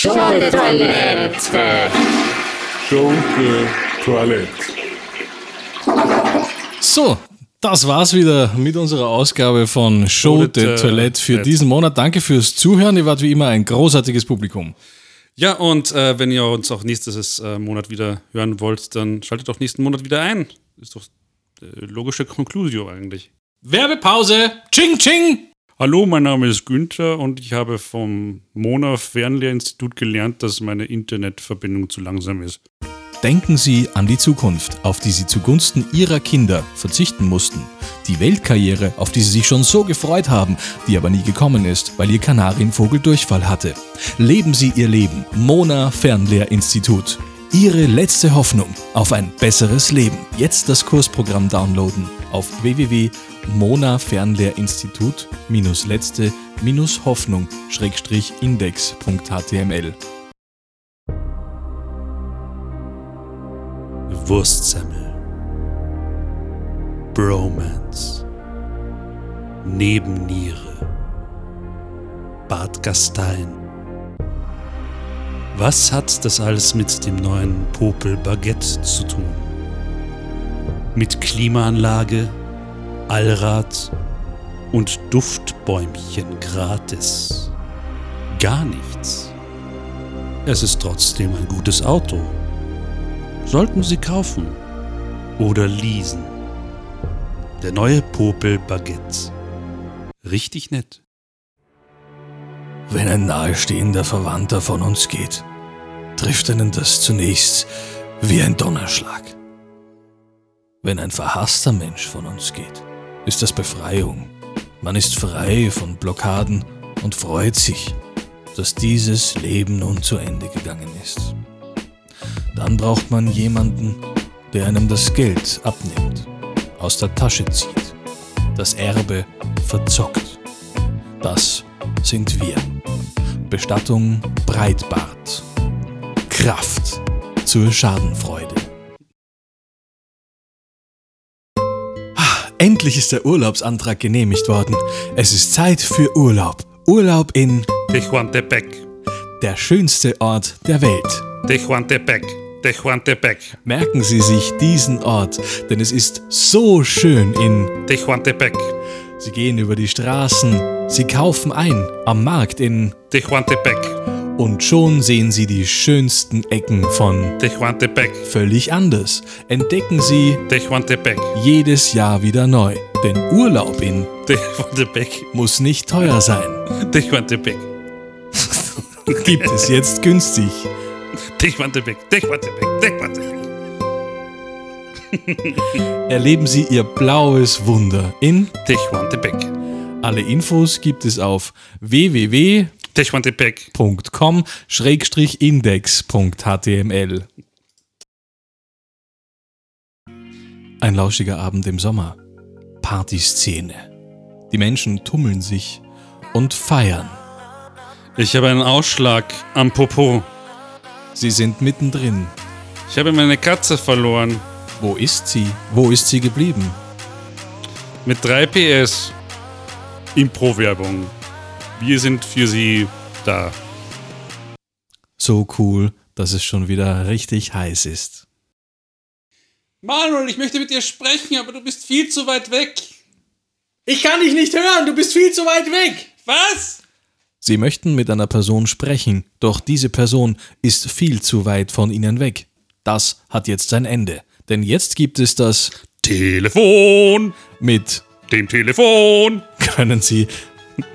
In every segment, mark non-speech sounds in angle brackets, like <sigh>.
Schunke Toilette. Schunke Toilette. So, das war's wieder mit unserer Ausgabe von Show de Toilette für diesen Monat. Danke fürs Zuhören. Ihr wart wie immer ein großartiges Publikum. Ja, und äh, wenn ihr uns auch nächstes äh, Monat wieder hören wollt, dann schaltet doch nächsten Monat wieder ein. Ist doch äh, logische Conclusio eigentlich. Werbepause. Ching, ching. Hallo, mein Name ist Günther und ich habe vom Mona Fernlehrinstitut gelernt, dass meine Internetverbindung zu langsam ist. Denken Sie an die Zukunft, auf die Sie zugunsten Ihrer Kinder verzichten mussten. Die Weltkarriere, auf die Sie sich schon so gefreut haben, die aber nie gekommen ist, weil Ihr Kanarienvogel Durchfall hatte. Leben Sie Ihr Leben. Mona Fernlehrinstitut. Ihre letzte Hoffnung auf ein besseres Leben. Jetzt das Kursprogramm downloaden auf www.mona-fernlehrinstitut-letzte-hoffnung-index.html. Wurstsemmel. Bromance. Nebenniere. Bad Gastein. Was hat das alles mit dem neuen Popel Baguette zu tun? Mit Klimaanlage, Allrad und Duftbäumchen gratis. Gar nichts. Es ist trotzdem ein gutes Auto sollten Sie kaufen oder leasen. Der neue Popel Baguette. Richtig nett. Wenn ein nahestehender Verwandter von uns geht, trifft einen das zunächst wie ein Donnerschlag. Wenn ein verhasster Mensch von uns geht, ist das Befreiung. Man ist frei von Blockaden und freut sich, dass dieses Leben nun zu Ende gegangen ist. Dann braucht man jemanden, der einem das Geld abnimmt, aus der Tasche zieht, das Erbe verzockt. Das sind wir. Bestattung Breitbart. Kraft zur Schadenfreude. Ah, Endlich ist der Urlaubsantrag genehmigt worden. Es ist Zeit für Urlaub. Urlaub in Tehuantepec. der schönste Ort der Welt. Tehuantepec. Tehuantepec. Merken Sie sich diesen Ort, denn es ist so schön in. Tehuantepec. Sie gehen über die Straßen, Sie kaufen ein am Markt in. Tehuantepec. Und schon sehen Sie die schönsten Ecken von Tehuantepec. völlig anders. Entdecken Sie Tehuantepec. jedes Jahr wieder neu. Denn Urlaub in Tehuantepec. muss nicht teuer sein. Tehuantepec. Gibt es jetzt günstig. Tehuantepec. Tehuantepec. Tehuantepec. Erleben Sie Ihr blaues Wunder in. Tehuantepec. Alle Infos gibt es auf Tehuantepec. index.html. Ein lauschiger Abend im Sommer. Partyszene. Die Menschen tummeln sich und feiern. Ich habe einen Ausschlag am Popo. Sie sind mittendrin. Ich habe meine Katze verloren. Wo ist sie? Wo ist sie geblieben? Mit 3 PS. Impro-Werbung. Wir sind für Sie da. So cool, dass es schon wieder richtig heiß ist. Manuel, ich möchte mit dir sprechen, aber du bist viel zu weit weg. Ich kann dich nicht hören, du bist viel zu weit weg. Was? Sie möchten mit einer Person sprechen, doch diese Person ist viel zu weit von Ihnen weg. Das hat jetzt sein Ende, denn jetzt gibt es das Telefon. mit Dem Telefon. <laughs> können Sie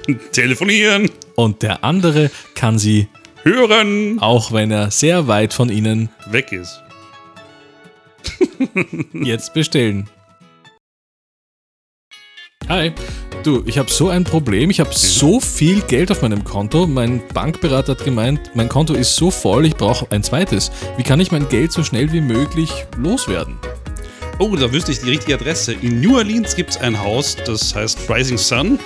<laughs> Telefonieren. und der andere kann Sie, Hören. auch wenn er sehr weit von Ihnen Weg ist. <laughs> jetzt bestellen. Hi. Du, ich habe so ein Problem. Ich habe so viel Geld auf meinem Konto. Mein Bankberater hat gemeint, mein Konto ist so voll, ich brauche ein zweites. Wie kann ich mein Geld so schnell wie möglich loswerden? Oh, da wüsste ich die richtige Adresse. In New Orleans gibt es ein Haus, das heißt Rising Sun.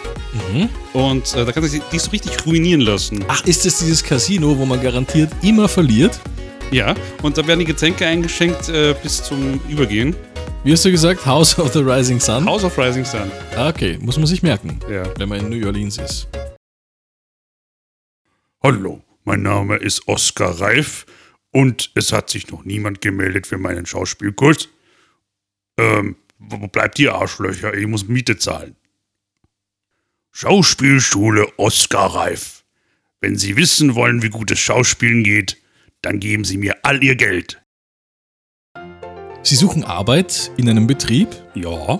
Und äh, da kann sich dich so richtig ruinieren lassen. Ach, ist es dieses Casino, wo man garantiert immer verliert? Ja, und da werden die Getränke eingeschenkt äh, bis zum Übergehen. Wie hast du gesagt? House of the Rising Sun? House of Rising Sun. Ah, Okay, muss man sich merken, Ja. wenn man in New Orleans ist. Hallo, Mein Name ist Oskar Reif und es hat sich noch niemand gemeldet für meinen Schauspielkurs. Ähm, wo bleibt die Arschlöcher? Ich muss Miete zahlen. Schauspielschule Oskar Reif. Wenn Sie wissen wollen, wie gut es Schauspielen geht, dann geben Sie mir all Ihr Geld. Sie suchen Arbeit in einem Betrieb? Ja,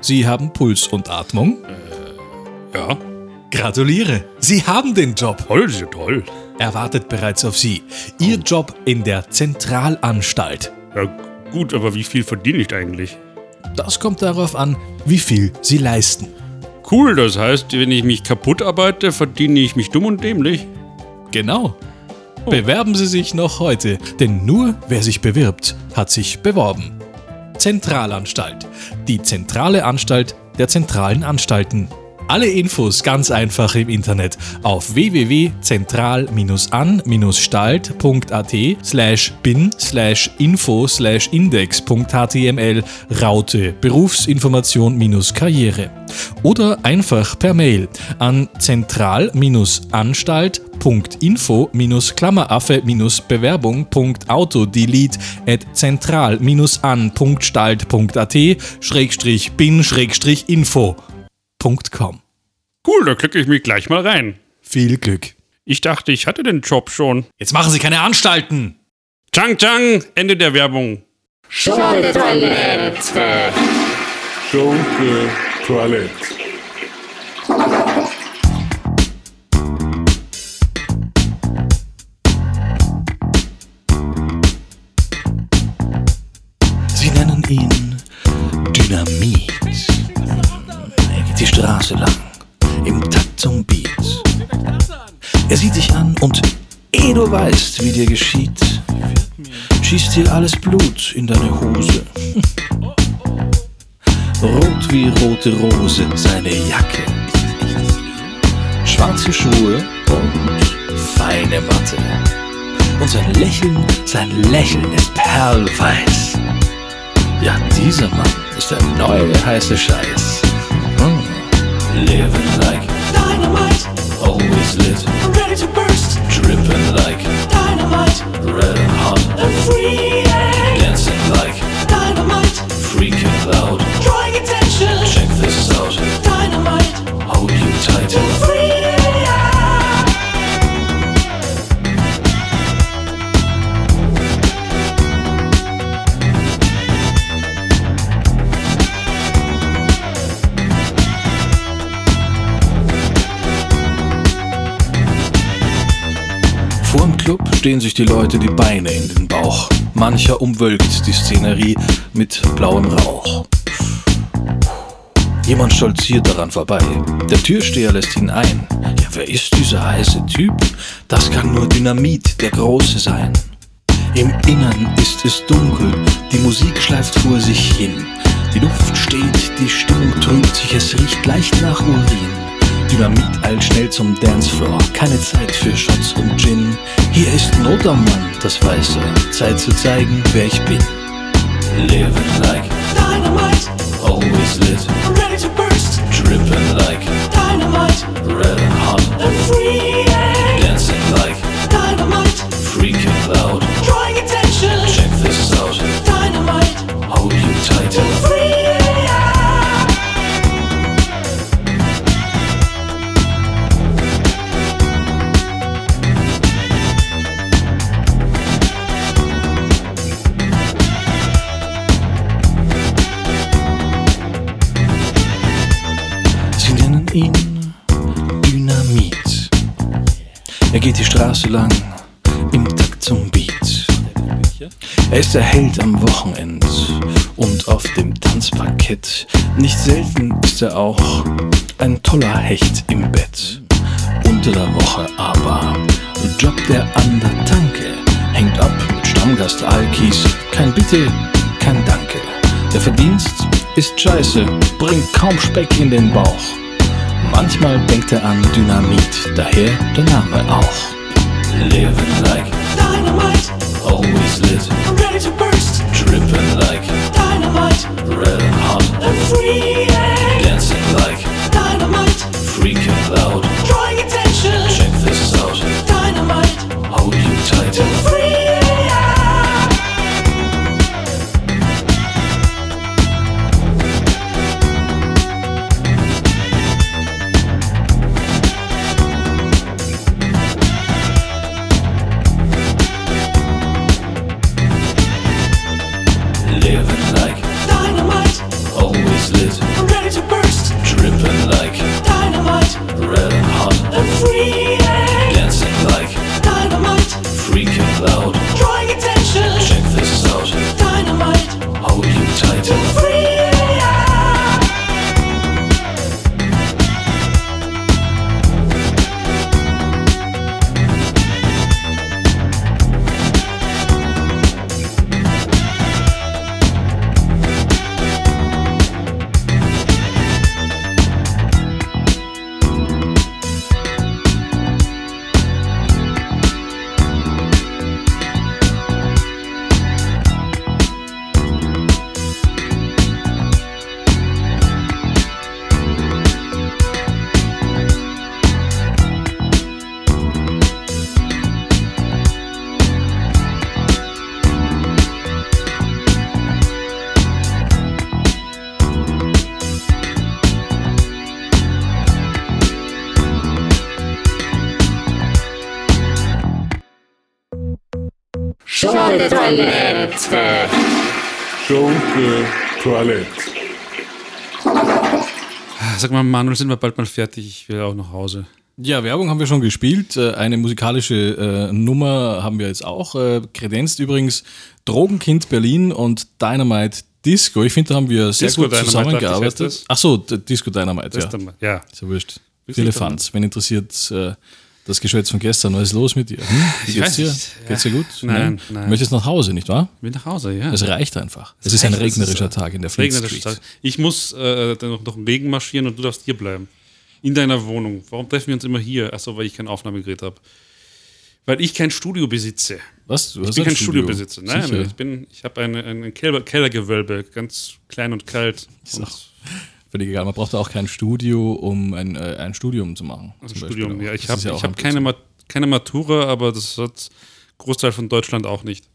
Sie haben Puls und Atmung? ja, Gratuliere! Sie haben den Job! toll, ja toll. Er wartet bereits auf Sie. Ihr Job in der Zentralanstalt. Ja, gut, aber wie viel verdiene ich eigentlich? Das kommt darauf an, wie viel Sie leisten. Cool, das heißt, wenn ich mich kaputt arbeite, verdiene ich mich dumm und dämlich. Genau. Bewerben Sie sich noch heute, denn nur wer sich bewirbt, hat sich beworben. Zentralanstalt. Die zentrale Anstalt der zentralen Anstalten. Alle Infos ganz einfach im Internet auf www.zentral-an-stalt.at slash bin slash info slash index.html Raute Berufsinformation minus Karriere. Oder einfach per Mail an zentral-anstalt.info-klammeraffe-bewerbung.autodelete at zentral-an.stalt.at schrägstrich bin schrägstrich info Com. Cool, da klicke ich mich gleich mal rein. Viel Glück. Ich dachte, ich hatte den Job schon. Jetzt machen Sie keine Anstalten. Chang Chang, Ende der Werbung. Schunke-Toilette. Schunke Toilette. Lang, im Takt zum Beat. Er sieht dich an und eh du weißt, wie dir geschieht, schießt dir alles Blut in deine Hose. Rot wie rote Rose seine Jacke. Schwarze Schuhe und feine Matte. Und sein Lächeln, sein Lächeln ist perlweiß. Ja, dieser Mann ist der neue heiße Scheiß. Living like Dynamite, always lit, ready to burst. dripping like Dynamite, red and hot, and free. Stehen sich die Leute die Beine in den Bauch. Mancher umwölkt die Szenerie mit blauem Rauch. Jemand stolziert daran vorbei. Der Türsteher lässt ihn ein. Ja, wer ist dieser heiße Typ? Das kann nur Dynamit, der Große sein. Im Innern ist es dunkel, die Musik schleift vor sich hin. Die Luft steht, die Stimmung trübt sich, es riecht leicht nach Urin. Dynamit eilt schnell zum Dancefloor, keine Zeit für Shots und Gin. Hier ist Not am Mann, das weiß er, Zeit zu zeigen, wer ich bin. Living like Dynamite, always lit, ready to burst. dripping like Dynamite, red and hot, and free. Ist der Held am Wochenend und auf dem Tanzparkett. Nicht selten ist er auch ein toller Hecht im Bett. Unter der Woche aber jobbt er an der Tanke. Hängt ab mit Stammgast Alkis. Kein Bitte, kein Danke. Der Verdienst ist scheiße, bringt kaum Speck in den Bauch. Manchmal denkt er an Dynamit, daher der Name auch. Living like Dynamite, always lit. Dripping like Dynamite, red hot, and free. Schunke-Toilette. Schunke Toilette. Sag mal, Manuel, sind wir bald mal fertig? Ich will auch nach Hause. Ja, Werbung haben wir schon gespielt. Äh, Eine musikalische äh, Nummer haben wir jetzt auch. Äh, kredenzt übrigens Drogenkind Berlin und Dynamite Disco. Ich finde, da haben wir sehr Disco gut Dynamite, zusammengearbeitet. Ach so, Disco Dynamite, Das ja. dann mal- ja. Ist ja wurscht. Willst Viele du dann- Fans. Wen interessiert äh, das Geschwätz von gestern? Was ist los mit dir? Hm? Ich Geht's dir? nicht. Geht's dir gut? Nein, nein. Du möchtest nach Hause, nicht wahr? Ich will nach Hause, ja. Es reicht einfach. Es ist ein es ist regnerischer ein Tag in der Fleet Regnerischer Street. Tag. Ich muss äh, dann noch, noch im Regen marschieren und du darfst hier bleiben. In deiner Wohnung. Warum treffen wir uns immer hier? Achso, weil ich kein Aufnahmegerät habe. Weil ich kein Studio besitze. Was? Du Ich hast bin ein kein Studiobesitzer. Nein, Sicher. ich bin, ich habe ein Keller, Kellergewölbe, ganz klein und kalt. Und Völlig egal. Man braucht auch kein Studio, um ein, äh, ein Studium zu machen. Beispiel Studium, ja. Ich habe ja ich hab ein keine. Ma keine Matura, aber das hat Großteil von Deutschland auch nicht.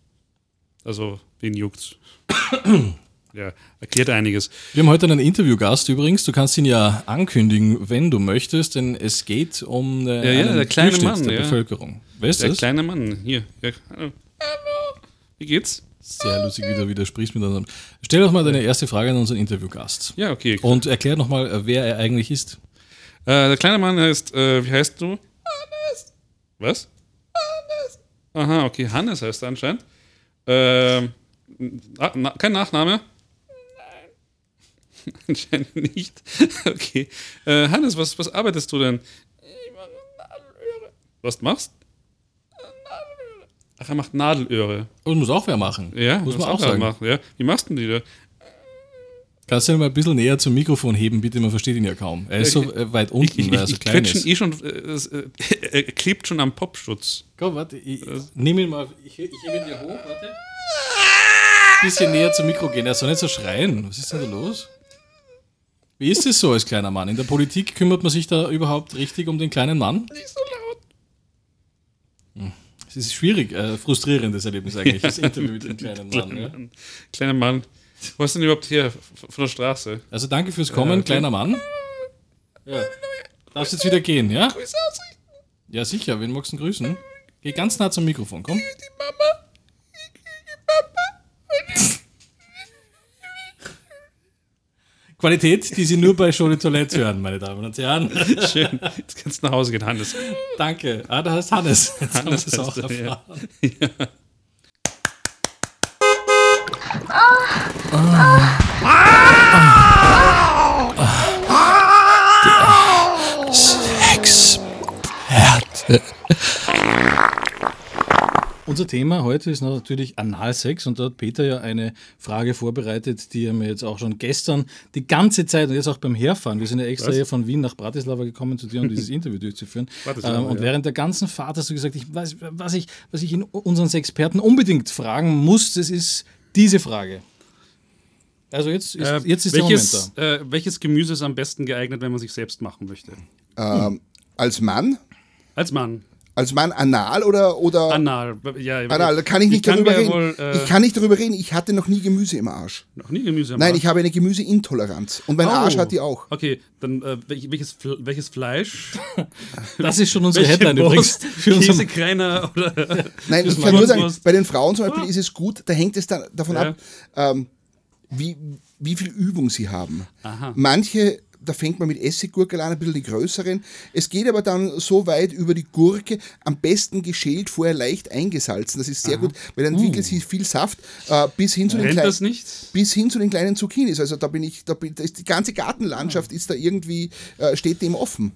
Also, wen juckt's? <coughs> ja, erklärt einiges. Wir haben heute einen Interviewgast übrigens. Du kannst ihn ja ankündigen, wenn du möchtest, denn es geht um äh, Ja, ja, der kleine Mann, der ja. Bevölkerung. Wer ist Der das? kleine Mann, hier. Ja, hallo. Wie geht's? Sehr lustig, wie du widersprichst miteinander. Stell doch mal deine erste Frage an unseren Interviewgast. Ja, okay. Und erklär noch mal, äh, wer er eigentlich ist. Äh, der kleine Mann heißt, äh, wie heißt du? Hannes. Was? Hannes. Aha, okay, Hannes heißt er anscheinend. Ähm, na, na, kein Nachname? Nein. <laughs> anscheinend nicht. <laughs> okay. Äh, Hannes, was, was arbeitest du denn? Ich mache Nadelöhre. Was machst? Ach, er macht Nadelöhre. Und muss auch wer machen. Ja, muss das man auch er sagen. Machen, ja. Wie machst du denn die da? Kannst du ihn mal ein bisschen näher zum Mikrofon heben, bitte? Man versteht ihn ja kaum. Er ist so äh, weit unten, Ich, ich, weil er so ich klein ist. eh schon, äh, äh, <laughs> er klebt schon am Popschutz. Komm, warte, ich, ich nehme ihn mal. Ich, ich hebe ihn dir hoch, warte. Bisschen näher zum Mikro gehen. Er soll nicht so schreien. Was ist denn da los? Wie ist es so als kleiner Mann? In der Politik kümmert man sich da überhaupt richtig um den kleinen Mann? Nicht so laut. Es ist schwierig, äh, frustrierendes Erlebnis eigentlich, das <laughs> Interview mit dem kleinen Mann. Ja? Kleiner Mann. Wo ist denn überhaupt her? F- Von der Straße? Also danke fürs Kommen, okay. kleiner Mann. Ja. Darfst jetzt wieder gehen, ja? Ja, sicher. Wen magst du grüßen? Geh ganz nah zum Mikrofon, komm. Qualität, die Sie nur bei Show de Toilette hören, meine Damen und Herren. <laughs> Schön. Jetzt kannst du nach Hause gehen, Hannes. Danke. Ah, da heißt Hannes. Jetzt haben wir Hannes es auch heißt er, ja. erfahren. Sexhärte. Unser Thema heute ist natürlich Analsex und da hat Peter ja eine Frage vorbereitet, die er mir jetzt auch schon gestern die ganze Zeit und jetzt auch beim Herfahren, wir sind ja extra hier von Wien nach Bratislava gekommen zu dir, um dieses <laughs> Interview durchzuführen. Ähm, und ja. während der ganzen Fahrt hast du gesagt, ich weiß, was, ich, was ich in unseren Experten unbedingt fragen muss, das ist diese Frage. Also jetzt ist, Äh, jetzt ist welches, der Moment äh, welches Gemüse ist am besten geeignet, wenn man sich selbst machen möchte? Ähm, als Mann? Als Mann. Als Mann anal oder, oder Anal. Ja, anal? Da kann ich nicht kann darüber reden. Wohl, äh, ich kann nicht darüber reden. Ich hatte noch nie Gemüse im Arsch. noch nie Gemüse Nein, Arsch. ich habe eine Gemüseintoleranz. Und mein Oh. Arsch hat die auch. Okay, dann äh, wel- welches, welches Fleisch? da. <laughs> Das ist schon unsere Welche Headline übrigens. <laughs> Für Käsekreiner oder <laughs> Nein, ich kann nur sagen, Wurst. bei den Frauen zum Beispiel ist es gut, da hängt es dann davon Ja. ab, ähm, wie, wie viel Übung sie haben. Aha. Manche, da fängt man mit Essiggurke an, ein bisschen die größeren. Es geht aber dann so weit über die Gurke, am besten geschält, vorher leicht eingesalzen. Das ist sehr gut, weil dann entwickelt sie viel Saft äh, bis hin zu den kleinen bis hin zu den kleinen Zucchinis. Also da bin ich, da bin, da ist die ganze Gartenlandschaft ist da irgendwie, äh, steht dem offen.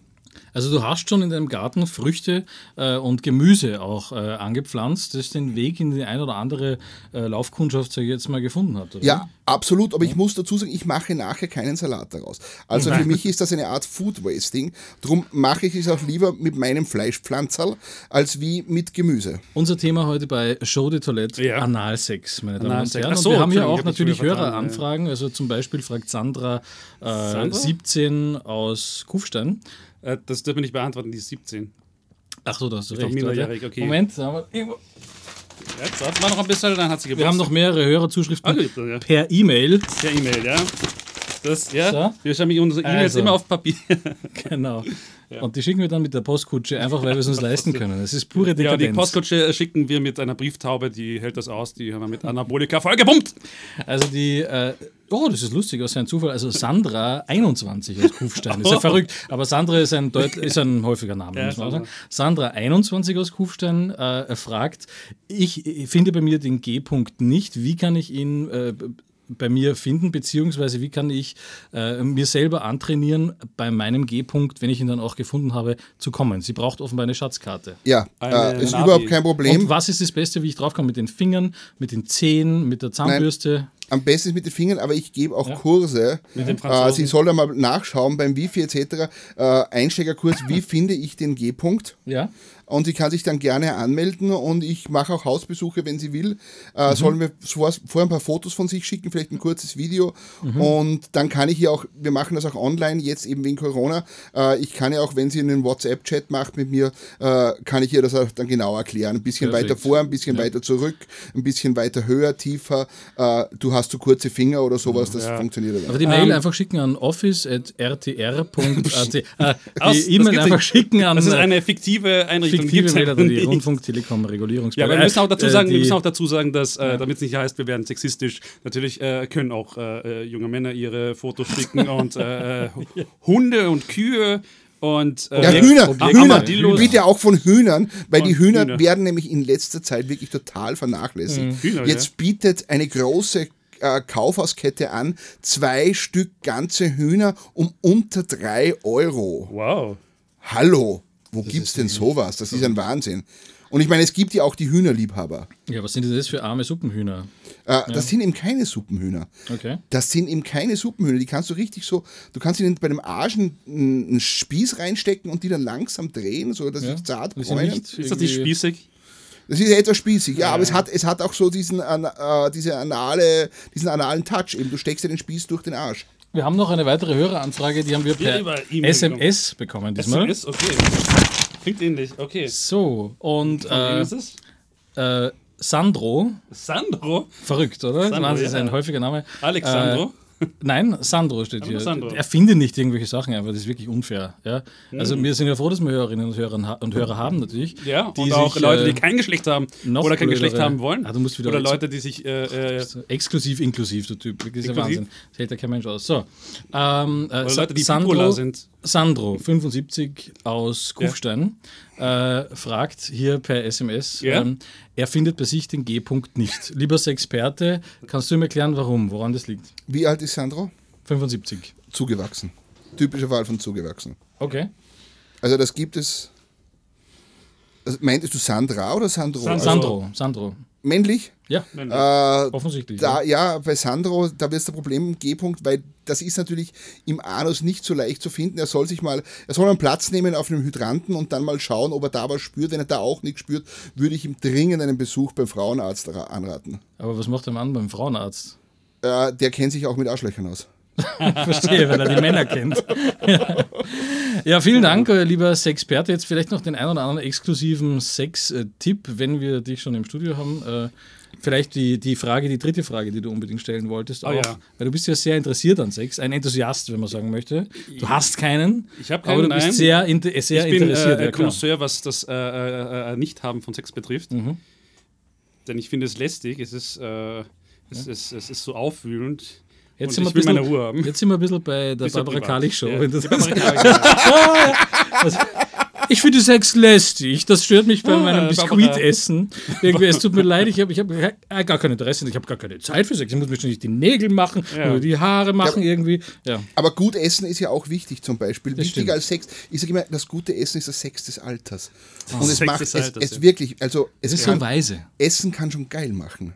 Also du hast schon in deinem Garten Früchte äh, und Gemüse auch äh, angepflanzt, das den Weg in die ein oder andere äh, Laufkundschaft sag ich jetzt mal gefunden hat. Oder? Ja, absolut. Aber ich muss dazu sagen, ich mache nachher keinen Salat daraus. Also für mich ist das eine Art Food Wasting. Darum mache ich es auch lieber mit meinem Fleischpflanzerl als wie mit Gemüse. Unser Thema heute bei Show de Toilette, Ja. Analsex, meine Damen und Analsex. Herren. Ach Und so, wir haben hier Entschuldigung, auch natürlich Höreranfragen. Also zum Beispiel fragt Sandra, äh, Sandra? 17 aus Kufstein. Äh, das dürfen wir nicht beantworten, die ist 17. Ach so, da hast du doch recht. minderjährig, okay. Moment, haben wir, irgendwo- Jetzt warten wir noch ein bisschen, dann hat sie wir haben noch mehrere Hörerzuschriften Ah, ja. per E-Mail. Per E-Mail, ja. Das, ja, So. wir schreiben unsere E-Mails Also. immer auf Papier. <laughs> Genau. Und die schicken wir dann mit der Postkutsche, einfach weil wir es uns leisten können. Es ist pure Ja, die Dekadenz. Postkutsche schicken wir mit einer Brieftaube, die hält das aus, die haben wir mit Anabolika vollgepumpt. Also die, äh, oh, das ist lustig, was für ein Zufall. Also Sandra 21 aus Kufstein. Ist ja verrückt, aber Sandra ist ein, deut ist ein häufiger Name, Ja, muss man Sandra. sagen. Sandra 21 aus Kufstein äh, fragt, ich finde bei mir den G-Punkt nicht. Wie kann ich ihn äh, bei mir finden, beziehungsweise wie kann ich äh, mir selber antrainieren, bei meinem G-Punkt, wenn ich ihn dann auch gefunden habe, zu kommen? Sie braucht offenbar eine Schatzkarte. Ja, Eine äh, ist Navi. überhaupt kein Problem. Und was ist das Beste, wie ich draufkomme? Mit den Fingern, mit den Zehen, mit der Zahnbürste? Am besten mit den Fingern, aber ich gebe auch Kurse. Mit dem Äh, sie soll da mal nachschauen beim Wifi etc. Äh, Einsteigerkurs, wie <laughs> finde ich den G-Punkt? Ja. Und sie kann sich dann gerne anmelden und ich mache auch Hausbesuche, wenn sie will. Äh, Sollen wir vor, vorher ein paar Fotos von sich schicken, vielleicht ein kurzes Video. Und dann kann ich ihr auch, wir machen das auch online, jetzt eben wegen Corona. Äh, ich kann ja auch, wenn sie einen WhatsApp-Chat macht mit mir, äh, kann ich ihr das auch dann genau erklären. Ein bisschen Perfekt. weiter vor, ein bisschen weiter zurück, ein bisschen weiter höher, tiefer. Äh, du hast so kurze Finger oder sowas, das funktioniert aber. Aber die Mail einfach schicken an office.rtr.at. <laughs> Äh, die E-Mail einfach nicht. schicken an Das ist äh, eine fiktive Einrichtung. fiktive Mail an die nicht. Rundfunk Telekom Regulierungsbehörde. Ja, aber wir müssen auch dazu Äh, sagen, wir die- müssen auch dazu sagen, dass, äh, damit es nicht heißt, wir werden sexistisch, natürlich äh, können auch äh, äh, junge Männer ihre Fotos schicken und äh, äh, <laughs> Hunde und Kühe und äh, Ja, Hühner, Objekt- Hühner, Armadillos. bitte auch von Hühnern, weil die Von Hühner, Hühner. werden nämlich in letzter Zeit wirklich total vernachlässigt. Hühner, Jetzt bietet eine große äh, Kaufhauskette an, zwei Stück ganze Hühner um unter drei Euro. Wow. Hallo, wo gibt's denn sowas? Das ist ein Wahnsinn. Und ich meine, es gibt ja auch die Hühnerliebhaber. Ja, was sind denn das für arme Suppenhühner? Äh, Das sind eben keine Suppenhühner. Okay. Das sind eben keine Suppenhühner. Die kannst du richtig so, du kannst ihnen bei dem Arsch einen, einen Spieß reinstecken und die dann langsam drehen, so dass Ja. sie zart bräunen. Ist das nicht spießig? Das ist ja etwas spießig, ja, aber es hat, es hat auch so diesen, äh, diese anale, diesen analen Touch. Eben, du steckst dir den Spieß durch den Arsch. Wir haben noch eine weitere Höreranfrage, die haben wir Ja, per SMS bekommen diesmal. SMS? Okay. Klingt ähnlich. Okay. So, und äh, ist es? äh, Sandro, Sandro? verrückt, oder? Sandro, das ist ja. ein häufiger Name. Alexandro? Äh, nein, Sandro steht hier. Sandro. Er findet nicht irgendwelche Sachen, aber das ist wirklich unfair. Ja? Also Mhm. wir sind ja froh, dass wir Hörerinnen und Hörer, und Hörer haben natürlich. Ja, die und auch sich, Leute, äh, die kein Geschlecht haben oder kein Geschlecht haben wollen. Ah, oder Leute, die sich äh, äh, exklusiv inklusiv, der Typ. Das ist ja? Wahnsinn. Das hält ja kein Mensch aus. So. Ähm, äh, oder Leute, die Sandro, sind. Sandro, 75 aus Kufstein, äh, fragt hier per SMS, Ja? ähm, er findet bei sich den G-Punkt nicht. Lieber Experte, kannst du ihm erklären, warum, woran das liegt? Wie alt ist Sandro? 75. Zugewachsen. Typischer Fall von zugewachsen. Okay. Also das gibt es. Also, meintest du Sandra oder Sandro? Sandro. Also, Sandro, Sandro. männlich? Ja, Äh, offensichtlich. Da, ja. ja, bei Sandro, da wird es der Problem im G-Punkt, weil das ist natürlich im Anus nicht so leicht zu finden. Er soll sich mal, er soll mal Platz nehmen auf einem Hydranten und dann mal schauen, ob er da was spürt. Wenn er da auch nichts spürt, würde ich ihm dringend einen Besuch beim Frauenarzt ra- anraten. Aber was macht der Mann beim Frauenarzt? Äh, der kennt sich auch mit Arschlöchern aus. <laughs> Verstehe, weil er die Männer kennt. <laughs> ja, vielen Dank, äh, lieber Sexperte. Jetzt vielleicht noch den einen oder anderen exklusiven Sex-Tipp, wenn wir dich schon im Studio haben. Vielleicht die, die Frage, die dritte Frage, die du unbedingt stellen wolltest. Oh auch, ja. Weil du bist ja sehr interessiert an Sex, ein Enthusiast, wenn man sagen möchte. Du hast keinen, Ich habe aber keinen, du bist nein. sehr, inter sehr ich bin interessiert. äh, ja. Connoisseur, was das äh, äh, äh, Nicht-Haben von Sex betrifft. Mhm. Denn ich finde es lästig, es ist, äh, es, es, es ist so aufwühlend. Jetzt sind, bisschen, jetzt sind wir ein bisschen bei der Barbara privat. Karlich-Show. Ja, das- Barbara Karlich, <laughs> Ich finde Sex lästig. Das stört mich bei Ah, meinem. Biskuitessen. <laughs> Irgendwie, es tut mir leid, ich habe ich hab äh, gar kein Interesse, ich habe gar keine Zeit für Sex. Ich muss mir ständig die Nägel machen Ja. oder die Haare machen irgendwie. Ja. Aber gut essen ist ja auch wichtig zum Beispiel. Das Wichtiger stimmt. als Sex. Ich sage immer, das gute Essen ist das Sex des Alters. Und es Sex macht des es, Alters, es ja. wirklich, also es ist so kann, weise. Essen kann schon geil machen.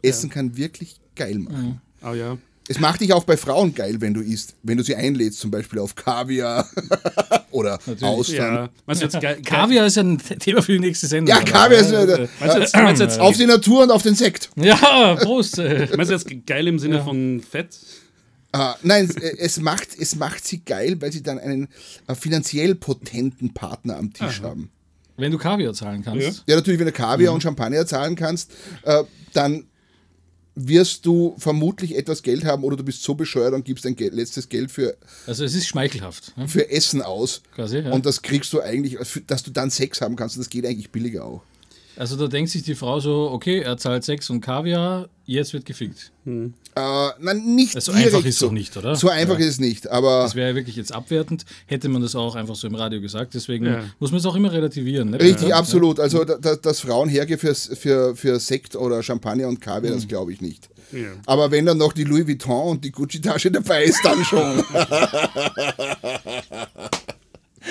Essen kann wirklich geil machen. Oh ja. Es macht dich auch bei Frauen geil, wenn du isst. Wenn du sie einlädst, zum Beispiel auf Kaviar <laughs> oder Austern. ja. Meinst du jetzt <laughs> Kaviar ist ein Thema für die nächste Sendung. Ja, oder? Kaviar ist äh, Meinst du jetzt, meinst du jetzt, auf die Natur und auf den Sekt. Ja, Prost. äh. <laughs> meinst du jetzt geil im Sinne von Fett? Ah, nein, es, äh, es, macht, es macht sie geil, weil sie dann einen äh, finanziell potenten Partner am Tisch haben. Wenn du Kaviar zahlen kannst. Ja, natürlich, wenn du Kaviar und Champagner zahlen kannst, äh, dann wirst du vermutlich etwas Geld haben oder du bist so bescheuert und gibst dein Geld, letztes Geld für, Also es ist schmeichelhaft. ne? für Essen aus. Quasi, ja. Und das kriegst du eigentlich, dass du dann Sex haben kannst. Und das geht eigentlich billiger auch. Also da denkt sich die Frau so, okay, er zahlt Sex und Kaviar, jetzt wird gefickt. Äh, nein, nicht So direkt einfach ist es so. doch nicht, oder? So einfach ist es nicht. Aber Das wäre ja wirklich jetzt abwertend, hätte man das auch einfach so im Radio gesagt. Deswegen Ja. muss man es auch immer relativieren. Ne? richtig, Ja. absolut. Also, da- da- dass Frauen hergehen für, für, für Sekt oder Champagner und Kaviar, Mhm. das glaube ich nicht. Ja. Aber wenn dann noch die Louis Vuitton und die Gucci-Tasche dabei ist, dann schon. <laughs>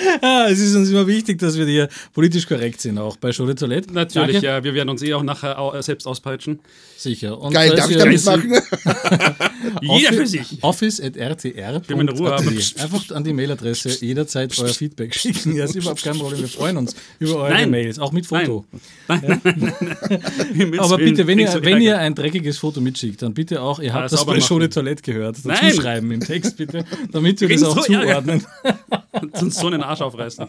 <laughs> Ah, es ist uns immer wichtig, dass wir hier politisch korrekt sind, auch bei de Toilette. Natürlich, Danke. ja. Wir werden uns eh auch nachher au- selbst auspeitschen. Sicher. Und Geil, darf ich ihr- da mitmachen? <laughs> Jeder für sich. Office at rtr. Einfach an die Mailadresse jederzeit euer Feedback schicken. Ja, ist überhaupt kein Problem. Wir freuen uns über eure Nein. Mails, auch mit Foto. Himmels <laughs> Aber Willen, bitte, wenn ihr, wenn ihr ein dreckiges Foto mitschickt, dann bitte auch, ihr habt Ah, das bei machen. Toilette gehört. Dazu Nein. schreiben im Text bitte, damit wir das auch zuordnen. <laughs> Sonst so einen Arsch aufreißen.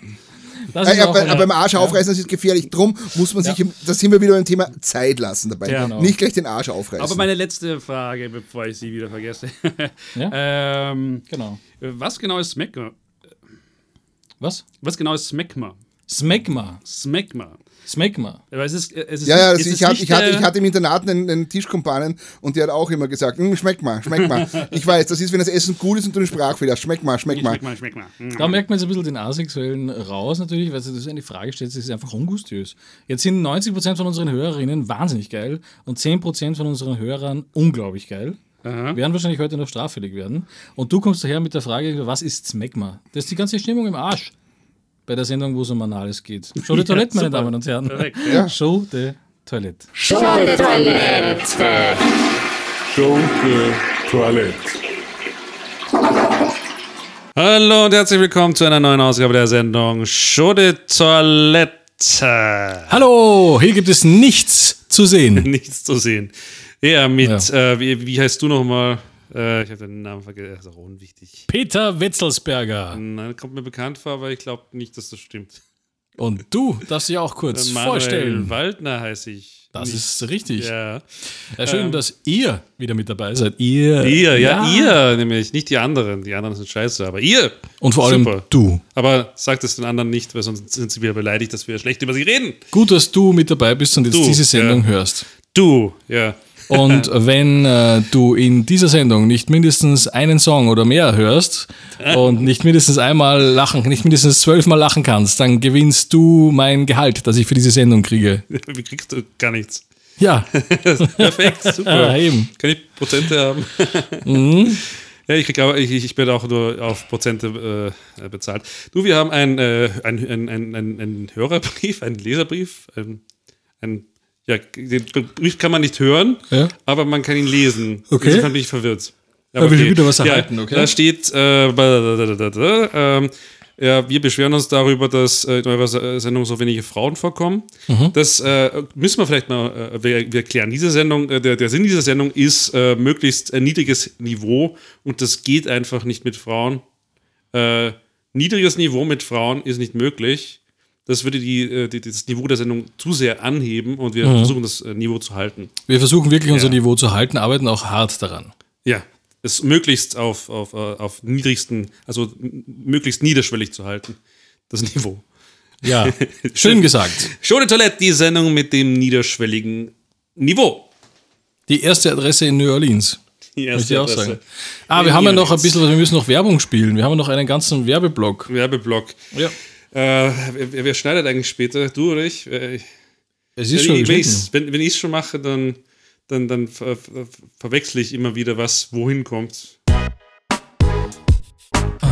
Das Ja, auch aber, aber beim Arsch aufreißen, das ist gefährlich. Drum muss man sich, im, da sind wir wieder beim Thema Zeit lassen dabei. Genau. Nicht gleich den Arsch aufreißen. Aber meine letzte Frage, bevor ich sie wieder vergesse. <laughs> Ähm, Genau. was genau ist Smegma? Was? Was genau ist Smegma? Smegma. Smegma. Smegma. Aber es ist, es ist ja, ja, es ich, ist hab, nicht, ich, hatte, äh, ich hatte im Internat einen, einen Tischkumpanen und der hat auch immer gesagt, "Mm, schmeckt mal, schmeckt mal. <laughs> Ich weiß, das ist, wenn das Essen gut ist und du einen Sprachfehler hast. Schmeckt mal, schmeckt mal. Schmeck mal, schmeck mal. Mm. Da merkt man jetzt ein bisschen den Asexuellen raus, natürlich, weil du das eine Frage stellst, das ist einfach ungustiös. Jetzt sind 90% von unseren Hörerinnen wahnsinnig geil und 10% von unseren Hörern unglaublich geil. Werden wahrscheinlich heute noch straffällig werden. Und du kommst daher mit der Frage, was ist Smegma? Das ist die ganze Stimmung im Arsch. Bei der Sendung, wo es um Anales geht. Show de Toilette, meine. Damen und Herren. Perfekt. Ja. Show de Toilette. Show de Toilette. Show de Toilette. Hallo und herzlich willkommen zu einer neuen Ausgabe der Sendung Show de Toilette. Hallo, hier gibt es nichts zu sehen. <laughs> Nichts zu sehen. Ja, mit, Äh, wie, wie heißt du nochmal? Äh, ich habe den Namen vergessen. Das ist auch unwichtig. Peter Wetzelsberger. Nein, kommt mir bekannt vor, aber ich glaube nicht, dass das stimmt. Und du darfst dich auch kurz Manuel vorstellen. Waldner heiße ich. Das Nicht- ist richtig. Ja. Ja, schön, dass ihr wieder mit dabei seid. Ihr. Ihr, ja, ihr, nämlich. Nicht die anderen. Die anderen sind scheiße, aber ihr. Und vor allem Super. du. Aber sagt es den anderen nicht, weil sonst sind sie wieder beleidigt, dass wir schlecht über sie reden. Gut, dass du mit dabei bist und jetzt Du, diese Sendung ja. hörst. Du, ja. Und <laughs> wenn äh, du in dieser Sendung nicht mindestens einen Song oder mehr hörst und nicht mindestens einmal lachen, nicht mindestens zwölfmal lachen kannst, dann gewinnst du mein Gehalt, das ich für diese Sendung kriege. Wie kriegst du gar nichts? Ja, <laughs> Perfekt, super. ah, eben. Kann ich Prozente haben? <laughs> Mhm. Ja, ich, krieg aber, ich, ich werde auch nur auf Prozente äh, bezahlt. Du, wir haben einen äh, ein, ein, ein, ein, ein Hörerbrief, einen Leserbrief. Ein, ein, ja, den Brief kann man nicht hören, Ja. aber man kann ihn lesen. Okay. Insofern bin ich verwirrt. Da will ich wieder was erhalten, okay. Da steht, äh, badadadadada, ähm, ja, wir beschweren uns darüber, dass äh, in eurer Se- Sendung so wenige Frauen vorkommen. Mhm. Das äh, müssen wir vielleicht mal äh, wir, wir erklären. Diese Sendung, äh, der, der Sinn dieser Sendung ist äh, möglichst ein niedriges Niveau und das geht einfach nicht mit Frauen. Äh, niedriges Niveau mit Frauen ist nicht möglich. Das würde die, äh, die, das Niveau der Sendung zu sehr anheben und wir versuchen das äh, Niveau zu halten. Wir versuchen wirklich unser Ja. Niveau zu halten, arbeiten auch hart daran. Ja, es möglichst auf, auf, äh, auf niedrigsten, also möglichst niederschwellig zu halten, das Niveau. Ja, <laughs> schön gesagt. De Toilette, die Sendung mit dem niederschwelligen Niveau. Die erste Adresse in New Orleans. Die Möchte ich auch Adresse. sagen. Ah, wir haben ja noch ein bisschen, wir müssen noch Werbung spielen. Wir haben noch einen ganzen Werbeblock. Werbeblock. Ja. Äh, wer, wer schneidet eigentlich später? Du oder ich? Äh, Es ist wenn schon ich wenn wenn ich es schon mache, dann, dann, dann ver, ver, verwechsle ich immer wieder, was wohin kommt.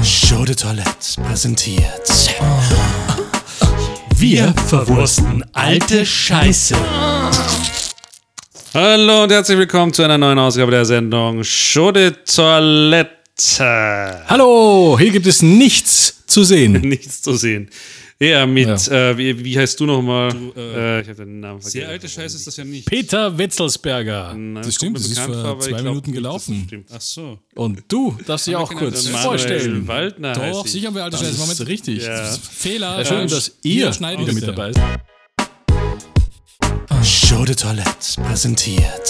Show de Toilette präsentiert. <laughs> Wir verwursten alte Scheiße. Hallo und herzlich willkommen zu einer neuen Ausgabe der Sendung Show de Toilette. Hallo, hier gibt es nichts zu sehen. <laughs> Nichts zu sehen. Ja, mit, Äh, wie, wie heißt du nochmal? äh, ich habe den Namen vergessen. Sehr alte Scheiße ist das ja nicht. Peter Wetzelsberger. Nein, das stimmt, das ist vor ich zwei glaub Minuten das gelaufen. stimmt. Ach so. Und du darfst dich auch kurz vorstellen. Waldner Doch, ich. sicher wir alte Das Scheiße. ist Moment, richtig. Ja. Fehler. Ja, schön, äh, dass ihr wieder mit dabei seid. Show de Toilette präsentiert.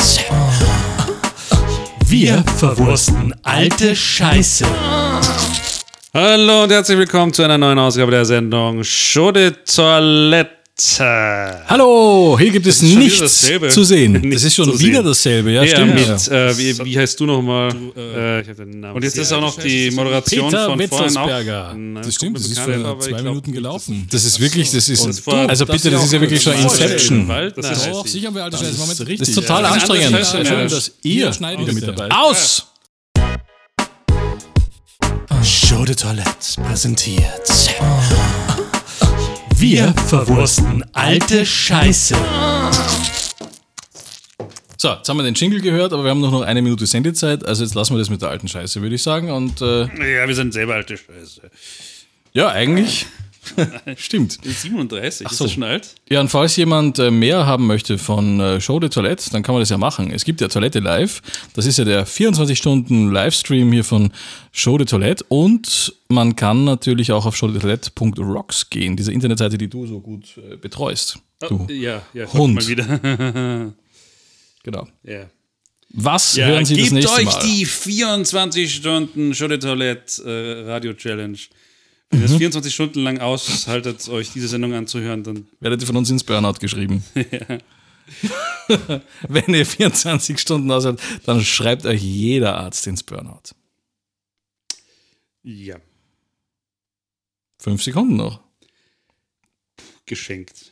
Wir verwursten alte Scheiße. Hallo und herzlich willkommen zu einer neuen Ausgabe der Sendung Show de Toilette. Hallo, hier gibt es nichts zu sehen. Das Nichts ist schon wieder sehen. dasselbe, ja, Ja, stimmt. mit, ja. äh, wie, wie heißt du nochmal? Äh, Namen. Und jetzt ist auch noch die Moderation Peter von vorhin auch. Nein, Das stimmt, das ist vor zwei glaub, Minuten gelaufen. Das ist wirklich, das ist. das war- also bitte, das ist ja wirklich schon Inception. Das ist auch ich. sicher bei alte Scheiße. Das ist total Ja. anstrengend. Schön, dass ihr wieder mit dabei Aus! Show de Toilette präsentiert. Wir verwursten alte Scheiße. So, jetzt haben wir den Jingle gehört, aber wir haben noch noch eine Minute Sendezeit. Also jetzt lassen wir das mit der alten Scheiße, würde ich sagen. Und äh, Ja, wir sind selber alte Scheiße. ja, eigentlich. <laughs> Stimmt. 37, ist so. das schon alt? Ja, und falls jemand äh, mehr haben möchte von äh, Show de Toilette, dann kann man das ja machen. Es gibt ja Toilette Live. Das ist ja der 24-Stunden-Livestream hier von Show de Toilette. Und man kann natürlich auch auf showdetoilette.rocks gehen, diese Internetseite, die du so gut äh, betreust. Du. Ja, ja. Hund. Mal wieder. <laughs> Genau. ja. Was Ja, hören Sie das gebt nächste euch Mal? die 24 Stunden Show de Toilette äh, Radio Challenge. Wenn ihr Mhm. das 24 Stunden lang aushaltet, euch diese Sendung anzuhören, dann Werdet ihr von uns ins Burnout geschrieben. <laughs> <laughs> Wenn ihr 24 Stunden aushaltet, dann schreibt euch jeder Arzt ins Burnout. ja, Fünf Sekunden noch. geschenkt.